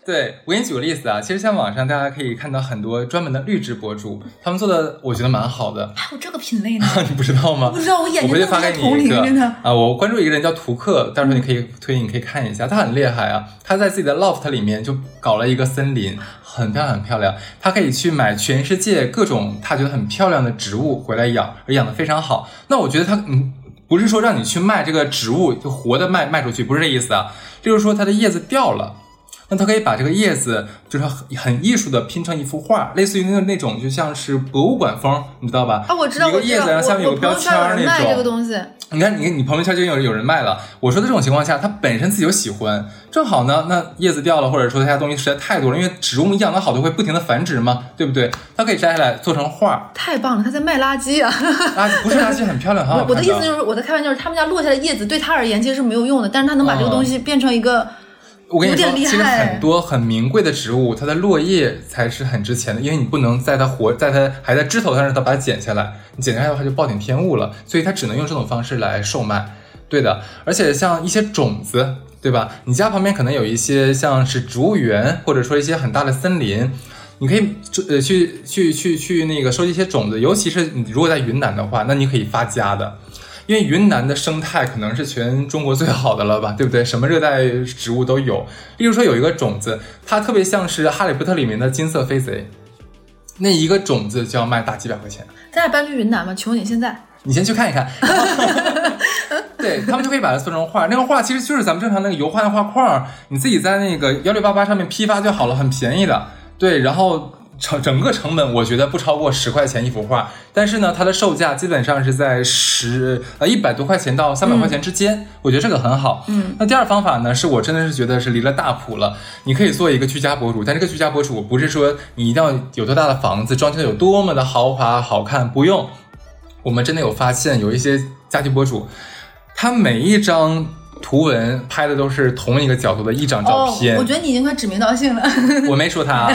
对我给你举个例子啊，其实像网上大家可以看到很多专门的绿植博主，他们做的我觉得蛮好的。还有这个品类呢？你不知道吗？不知道，我眼睛我回去发给你一个啊！我关注一个人叫图克，到时候你可以推，你可以看一下，他很厉害啊！他在自己的 loft 里面就搞了一个森林，很漂亮，很漂亮。他可以去买全世界各种他觉得很漂亮的植物回来养，而养的非常好。那我觉得他嗯。不是说让你去卖这个植物，就活的卖卖出去，不是这意思啊。就是说它的叶子掉了，那他可以把这个叶子，就是很很艺术的拼成一幅画，类似于那那种，就像是博物馆风，你知道吧？啊，我知道，一个叶子然后下面有个标签那种。你看，你看，你朋友圈就有有人卖了。我说的这种情况下，他本身自己就喜欢，正好呢，那叶子掉了，或者说他家东西实在太多了，因为植物养的好都会不停的繁殖嘛，对不对？他可以摘下来做成画，太棒了！他在卖垃圾啊！[LAUGHS] 垃圾不是垃圾，很漂亮，很好看。我的意思就是，我在开玩笑，就是他们家落下的叶子对他而言其实是没有用的，但是他能把这个东西变成一个。我跟你说，其实很多很名贵的植物，它的落叶才是很值钱的，因为你不能在它活，在它还在枝头上，让它把它剪下来，你剪下来的话就暴殄天物了，所以它只能用这种方式来售卖。对的，而且像一些种子，对吧？你家旁边可能有一些像是植物园，或者说一些很大的森林，你可以呃去去去去那个收集一些种子，尤其是你如果在云南的话，那你可以发家的。因为云南的生态可能是全中国最好的了吧，对不对？[LAUGHS] 什么热带植物都有。例如说有一个种子，它特别像是《哈利波特》里面的金色飞贼，那一个种子就要卖大几百块钱。咱俩搬去云南吧？求你现在，你先去看一看。[LAUGHS] 对他们就可以把它做成画，那个画其实就是咱们正常那个油画的画框，你自己在那个幺六八八上面批发就好了，很便宜的。对，然后。成整个成本我觉得不超过十块钱一幅画，但是呢，它的售价基本上是在十呃一百多块钱到三百块钱之间，我觉得这个很好。嗯，那第二方法呢，是我真的是觉得是离了大谱了。你可以做一个居家博主，但这个居家博主不是说你一定要有多大的房子，装修有多么的豪华好看，不用。我们真的有发现有一些家居博主，他每一张图文拍的都是同一个角度的一张照片。哦，我觉得你已经快指名道姓了。[LAUGHS] 我没说他，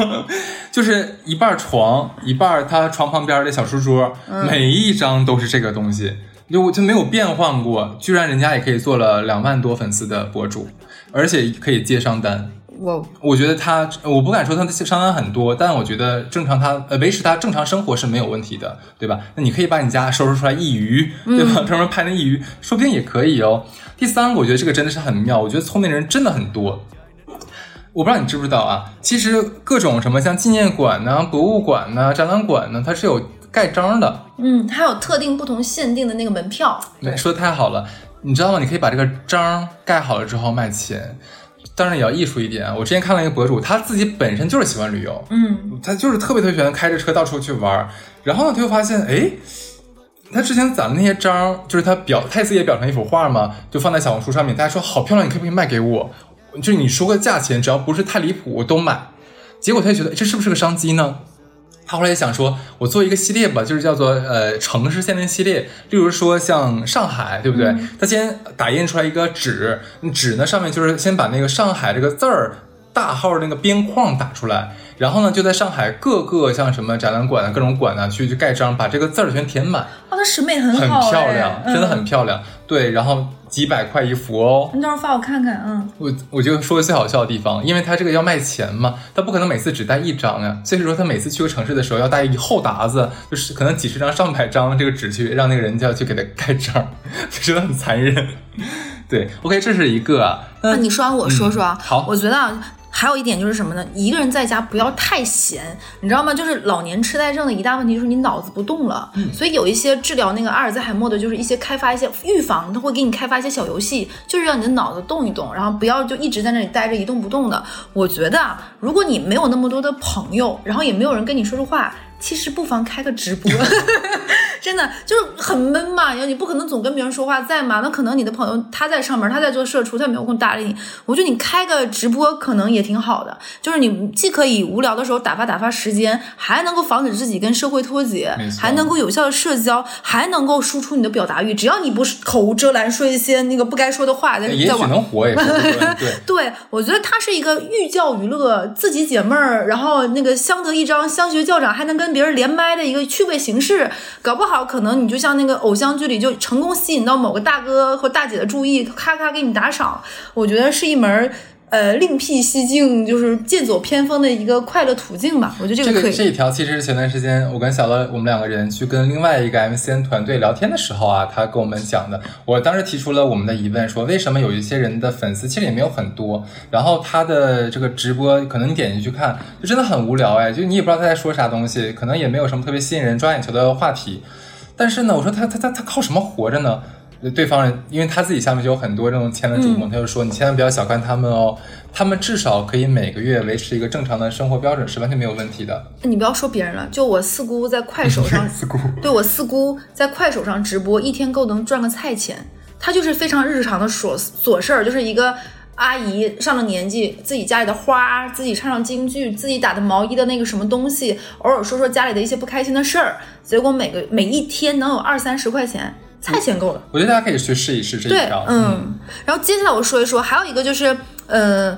[LAUGHS] 就是一半床，一半他床旁边的小书桌，嗯每一张都是这个东西，就就没有变换过。居然人家也可以做了两万多粉丝的博主，而且可以接商单。我我觉得他，我不敢说他的商单很多，但我觉得正常他呃维持他正常生活是没有问题的，对吧？那你可以把你家收拾出来一隅，对吧？专门拍那一隅，说不定也可以哦。第三个，我觉得这个真的是很妙，我觉得聪明人真的很多。我不知道你知不知道啊？其实各种什么像纪念馆呐、博物馆呐、展览馆呢，它是有盖章的。嗯，还有特定不同限定的那个门票。对说的太好了，你知道吗？你可以把这个章盖好了之后卖钱，当然也要艺术一点啊。我之前看了一个博主，他自己本身就是喜欢旅游，嗯，他就是特别特别喜欢开着车到处去玩儿，然后呢，他就发现，哎，他之前攒的那些章，就是他表，他自己也裱成一幅画嘛，就放在小红书上面，大家说好漂亮，你可不可以卖给我？就是你说个价钱，只要不是太离谱，我都买。结果他就觉得这是不是个商机呢？他后来也想说，我做一个系列吧，就是叫做呃城市限定系列，例如说像上海，对不对？他先打印出来一个纸，纸呢上面就是先把那个上海这个字儿大号那个边框打出来，然后呢就在上海各个像什么展览馆啊、各种馆啊去去盖章，把这个字儿全填满，哦，他审美很好很，漂亮，哎真的很。漂亮。对，然后几百块一幅哦，嗯你到时候发我看看，嗯，我我就说最好笑的地方，因为他这个要卖钱嘛，他不可能每次只带一张呀，所以说他每次去个城市的时候要带一厚沓子，就是可能几十张、上百张这个纸去让那个人家去给他盖章，[LAUGHS] 真的很残忍。对，OK，这是一个啊，那那你说完我说说啊，嗯好我觉得啊。还有一点就是什么呢？一个人在家不要太闲，你知道吗？就是老年痴呆症的一大问题就是你脑子不动了。嗯所以有一些治疗那个阿尔兹海默的，就是一些开发一些预防，他会给你开发一些小游戏，就是让你的脑子动一动，然后不要就一直在那里待着一动不动的。我觉得啊，如果你没有那么多的朋友，然后也没有人跟你说说话，其实不妨开个直播。[LAUGHS] 真的就是很闷嘛，然后你不可能总跟别人说话在嘛，那可能你的朋友他在上面，他在做社畜，他没有空搭理你。我觉得你开个直播可能也挺好的，就是你既可以无聊的时候打发打发时间，还能够防止自己跟社会脱节还能够有效的社交，还能够输出你的表达欲。只要你不是口无遮拦说一些那个不该说的话，在也许在网能活也说不准，对。[LAUGHS] 对，我觉得它是一个寓教于乐，自己解闷儿，然后那个相得益彰，相学教长，还能跟别人连麦的一个趣味形式。搞不好可能你就像那个偶像剧里，就成功吸引到某个大哥或大姐的注意，咔咔给你打赏。我觉得是一门呃另辟蹊径，就是剑走偏锋的一个快乐途径吧。我觉得这这个可以。个这一条其实是前段时间我跟小乐我们两个人去跟另外一个 MCN 团队聊天的时候啊，他跟我们讲的。我当时提出了我们的疑问，说为什么有一些人的粉丝其实也没有很多，然后他的这个直播可能你点进去看就真的很无聊哎，就你也不知道他在说啥东西，可能也没有什么特别吸引人抓眼球的话题。但是呢，我说他他他他靠什么活着呢？对方人，因为他自己下面就有很多这种签的主嗯播，他就说你千万不要小看他们哦，他们至少可以每个月维持一个正常的生活标准，是完全没有问题的。你不要说别人了，就我四姑在快手上 [LAUGHS] 四姑，对我四姑在快手上直播，一天够能赚个菜钱。她就是非常日常的琐琐事儿，就是一个阿姨上了年纪，自己家里的花，自己唱唱京剧，自己打的毛衣的那个什么东西，偶尔说说家里的一些不开心的事儿，结果每个每一天能有二三十块钱，菜钱够了。我觉得大家可以去试一试这条。，嗯，然后接下来我说一说，还有一个就是，呃，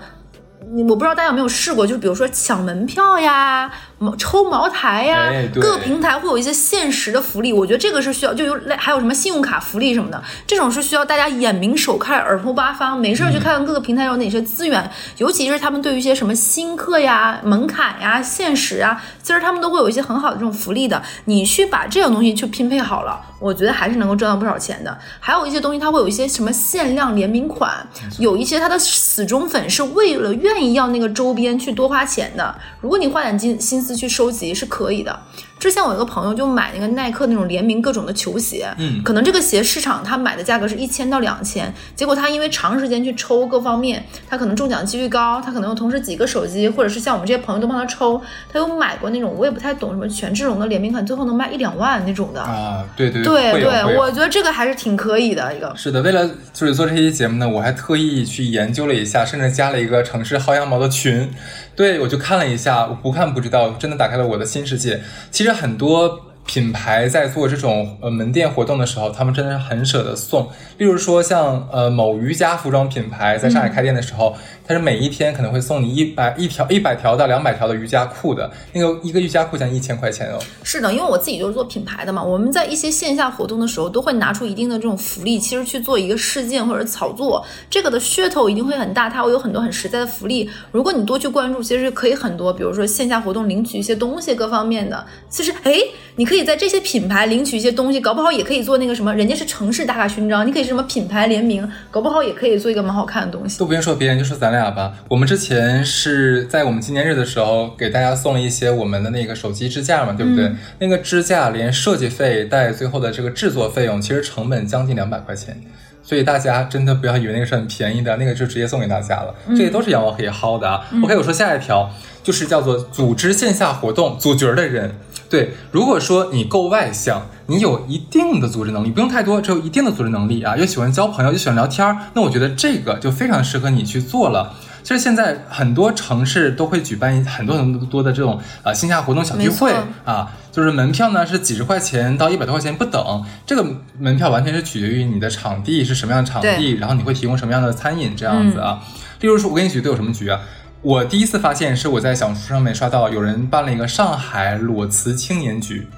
我不知道大家有没有试过，就是比如说抢门票呀、茅抽茅台呀，哎各个平台会有一些限时的福利，我觉得这个是需要，就有类还有什么信用卡福利什么的，这种是需要大家眼明手快、耳目八方，没事儿去看看各个平台有哪些资源，尤其是他们对于一些什么新客呀、门槛呀、限时啊，其实他们都会有一些很好的这种福利的，你去把这种东西去拼配好了，我觉得还是能够赚到不少钱的。还有一些东西，它会有一些什么限量联名款，有一些它的死忠粉是为了愿意要那个周边去多花钱的。如果你花点金心思去收集是可以的。之前我有个朋友就买那个耐克那种联名各种的球鞋，嗯可能这个鞋市场他买的价格是一千到两千，结果他因为长时间去抽各方面，他可能中奖几率高，他可能有同时几个手机，或者是像我们这些朋友都帮他抽，他有买过那种我也不太懂什么权志龙的联名款，最后能卖一两万那种的。啊，对对对对，我觉得这个还是挺可以的一个。是的，为了就是做这期节目呢，我还特意去研究了一下，甚至加了一个城市薅羊毛的群。对，我就看了一下，我不看不知道，真的打开了我的新世界。其实很多品牌在做这种呃门店活动的时候，他们真的是很舍得送。例如说像呃某瑜伽服装品牌在上海开店的时候，它是每一天可能会送你一百一条一百条到两百条的瑜伽裤的，那个一个瑜伽裤将近一千块钱哦。是的，因为我自己就是做品牌的嘛，我们在一些线下活动的时候，都会拿出一定的这种福利，其实去做一个事件或者炒作，这个的噱头一定会很大，它会有很多很实在的福利。如果你多去关注，其实可以很多，比如说线下活动领取一些东西，各方面的，其实哎，你可以在这些品牌领取一些东西，搞不好也可以做那个什么，人家是城市打卡勋章，你可以是什么品牌联名，搞不好也可以做一个蛮好看的东西。都不用说别人，就说咱俩吧。我们之前是在我们纪念日的时候给大家送了一些我们的那个手机支架嘛，对不对？那个支架连设计费带最后的这个制作费用，其实成本将近两百块钱。所以大家真的不要以为那个是很便宜的，那个就直接送给大家了。这些都是羊毛可以薅的啊。OK，我说下一条就是叫做组织线下活动组局儿的人。对，如果说你够外向，你有一定的组织能力，不用太多，只有一定的组织能力啊，又喜欢交朋友，又喜欢聊天儿，那我觉得这个就非常适合你去做了。其实现在很多城市都会举办很多很多的这种呃线下活动小聚会啊，就是门票呢是几十块钱到一百多块钱不等，这个门票完全是取决于你的场地是什么样的场地，然后你会提供什么样的餐饮这样子啊。例如说，我给你举都有什么局啊？我第一次发现是我在小红书上面刷到有人办了一个上海裸辞青年局，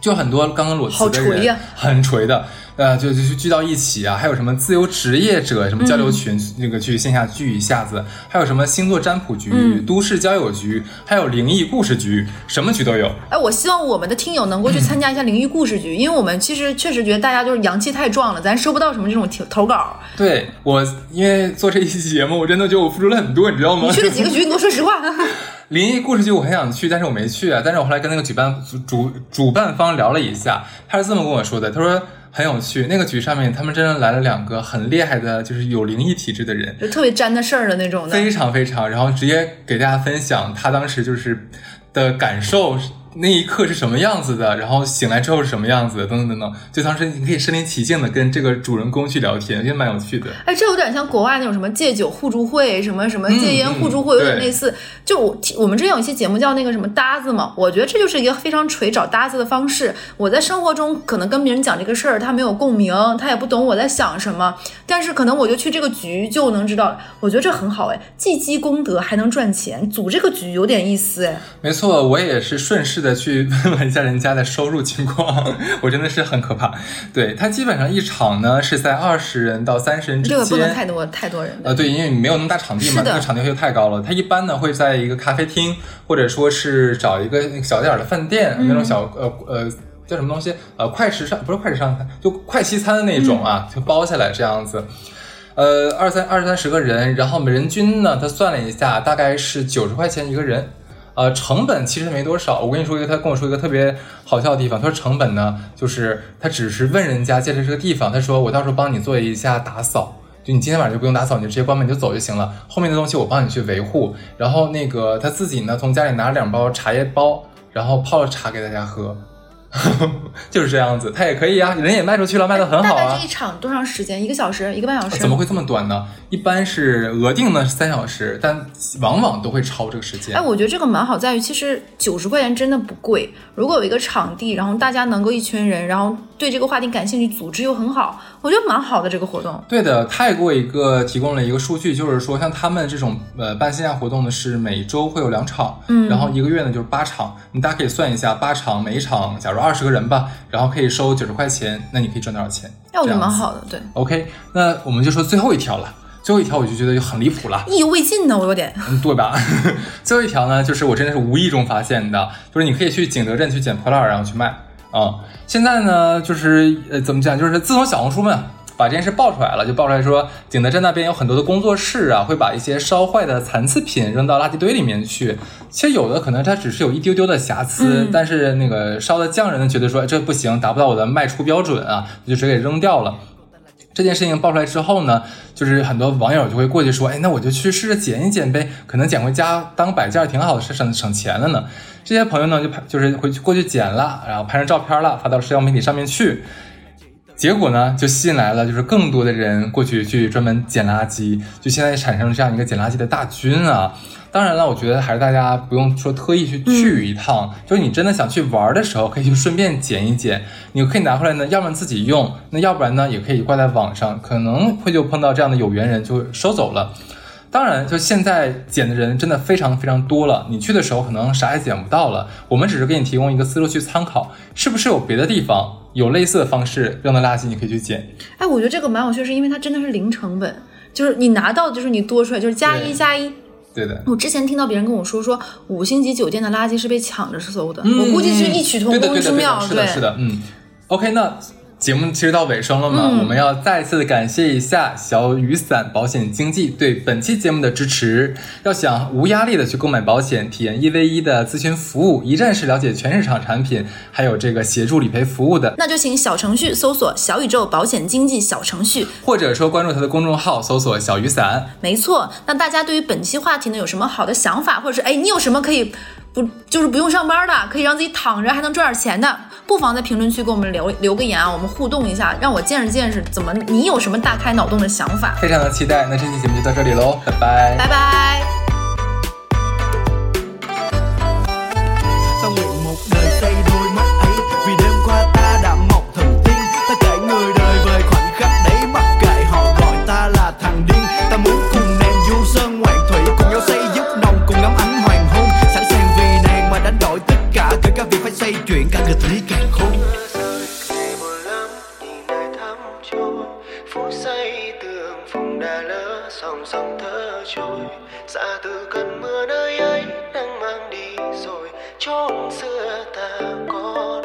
就很多刚刚裸辞好的人，很锤的，呃，就就就聚到一起啊，还有什么自由职业者什么交流群，那个去线下聚一下子，还有什么星座占卜局、嗯都市交友局，还有灵异故事局，什么局都有。哎，我希望我们的听友能够去参加一下灵异故事局，因为我们其实确实觉得大家就是阳气太壮了，咱收不到什么这种投投稿。对我，因为做这一期节目，我真的觉得我付出了很多，你知道吗你？去了几个局？你给我说实话。[LAUGHS] 灵异故事剧我很想去，但是我没去啊。但是我后来跟那个举办主主主办方聊了一下，他是这么跟我说的，他说很有趣，那个局上面他们真的来了两个很厉害的，就是有灵异体质的人，就特别沾的事儿的那种的。非常非常，然后直接给大家分享他当时就是的感受，那一刻是什么样子的，然后醒来之后是什么样子的，等等等等。就当时你可以身临其境的跟这个主人公去聊天，也蛮有趣的。哎，这有点像国外那种什么戒酒互助会，什么什么戒烟互助会，嗯有点类似。就我我们之前有一期节目叫那个什么搭子嘛，我觉得这就是一个非常锤找搭子的方式。我在生活中可能跟别人讲这个事儿，他没有共鸣，他也不懂我在想什么，但是可能我就去这个局就能知道，我觉得这很好哎，既积功德还能赚钱，组这个局有点意思哎。没错，我也是顺势的去问了一下人家的收入情况，[LAUGHS] 我真的是很可怕。对他基本上一场呢是在二十人到三十人之这个不能间。太多太多人的。呃，对，因为你没有那么大场地嘛，那个场地费太高了。他一般呢会在一个咖啡厅，或者说是找一个小点儿的饭店，那种小呃呃叫什么东西呃快时尚不是快时尚餐，就快西餐的那种啊，就包下来这样子。呃，二三二三十个人，然后人均呢，他算了一下，大概是九十块钱一个人。呃，成本其实没多少。我跟你说一个，他跟我说一个特别好笑的地方。他说成本呢，就是他只是问人家借着这个地方，他说我到时候帮你做一下打扫，就你今天晚上就不用打扫，你就直接关门就走就行了。后面的东西我帮你去维护。然后那个他自己呢，从家里拿了两包茶叶包，然后泡了茶给大家喝，[LAUGHS] 就是这样子。他也可以啊，人也卖出去了，卖的很好啊大概这一。场多长时间？一个小时，一个半小时？怎么会这么短呢？一般是额定呢是三小时，但往往都会超这个时间。哎，我觉得这个蛮好，在于其实九十块钱真的不贵。如果有一个场地，然后大家能够一群人，然后对这个话题感兴趣，组织又很好，我觉得蛮好的这个活动。对的，泰国一个提供了一个数据，就是说像他们这种呃办线下活动呢，是每周会有两场，嗯，然后一个月呢就是八场，你大家可以算一下，八场每一场假如二十个人吧，然后可以收九十块钱，那你可以赚多少钱？那，我觉得蛮好的，对，OK，那我们就说最后一条了，最后一条我就觉得就很离谱了。意犹未尽呢，我有点。嗯，对吧？[LAUGHS] 最后一条呢，就是我真的是无意中发现的，就是你可以去景德镇去捡破烂，然后去卖啊、现在呢，就是呃，怎么讲？就是自从小红书们把这件事爆出来了，就爆出来说景德镇那边有很多的工作室啊，会把一些烧坏的残次品扔到垃圾堆里面去。其实有的可能它只是有一丢丢的瑕疵，但是那个烧的匠人呢，觉得说哎这不行，达不到我的卖出标准啊，就直接给扔掉了。这件事情爆出来之后呢，就是很多网友就会过去说，哎，那我就去试着捡一捡呗，可能捡回家当摆件儿挺好的，省省钱了呢。这些朋友呢，就拍就是回去过去捡了，然后拍上照片了，发到社交媒体上面去。结果呢，就吸引来了就是更多的人过去去专门捡垃圾，就现在产生了这样一个捡垃圾的大军啊。当然了，我觉得还是大家不用说特意去去一趟，就是你真的想去玩的时候，可以去顺便捡一捡。你可以拿回来呢，要不然自己用，那要不然呢，也可以挂在网上，可能会就碰到这样的有缘人就收走了。当然，就现在捡的人真的非常非常多了，你去的时候可能啥也捡不到了。我们只是给你提供一个思路去参考，是不是有别的地方有类似的方式扔的垃圾你可以去捡？哎，我觉得这个蛮有趣，是因为它真的是零成本，就是你拿到就是你多出来就是加一加一。对的，我之前听到别人跟我说，说五星级酒店的垃圾是被抢着收的，嗯我估计是异曲同工之妙。的是的，是的，嗯。OK，那节目其实到尾声了嘛，嗯我们要再次的感谢一下小雨伞保险经纪对本期节目的支持。要想无压力的去购买保险，体验一 v 一的咨询服务，一站式了解全市场产品，还有这个协助理赔服务的，那就请小程序搜索“小宇宙保险经纪小程序或者说关注他的公众号，搜索小雨伞。”。没错，那大家对于本期话题呢有什么好的想法，或者是哎你有什么可以不就是不用上班的，可以让自己躺着还能赚点钱的，不妨在评论区给我们留留个言啊，我们互动一下，让我见识见识怎么你有什么大开脑洞的想法。非常的期待，那这期节目就到这里喽，拜拜。拜拜。Máy trôi phút giây nghịch lý càng khôn. Song song thơ trôi. Xa từ cơn mưa nơi ấy đang mang đi rồi. Chốn xưa ta có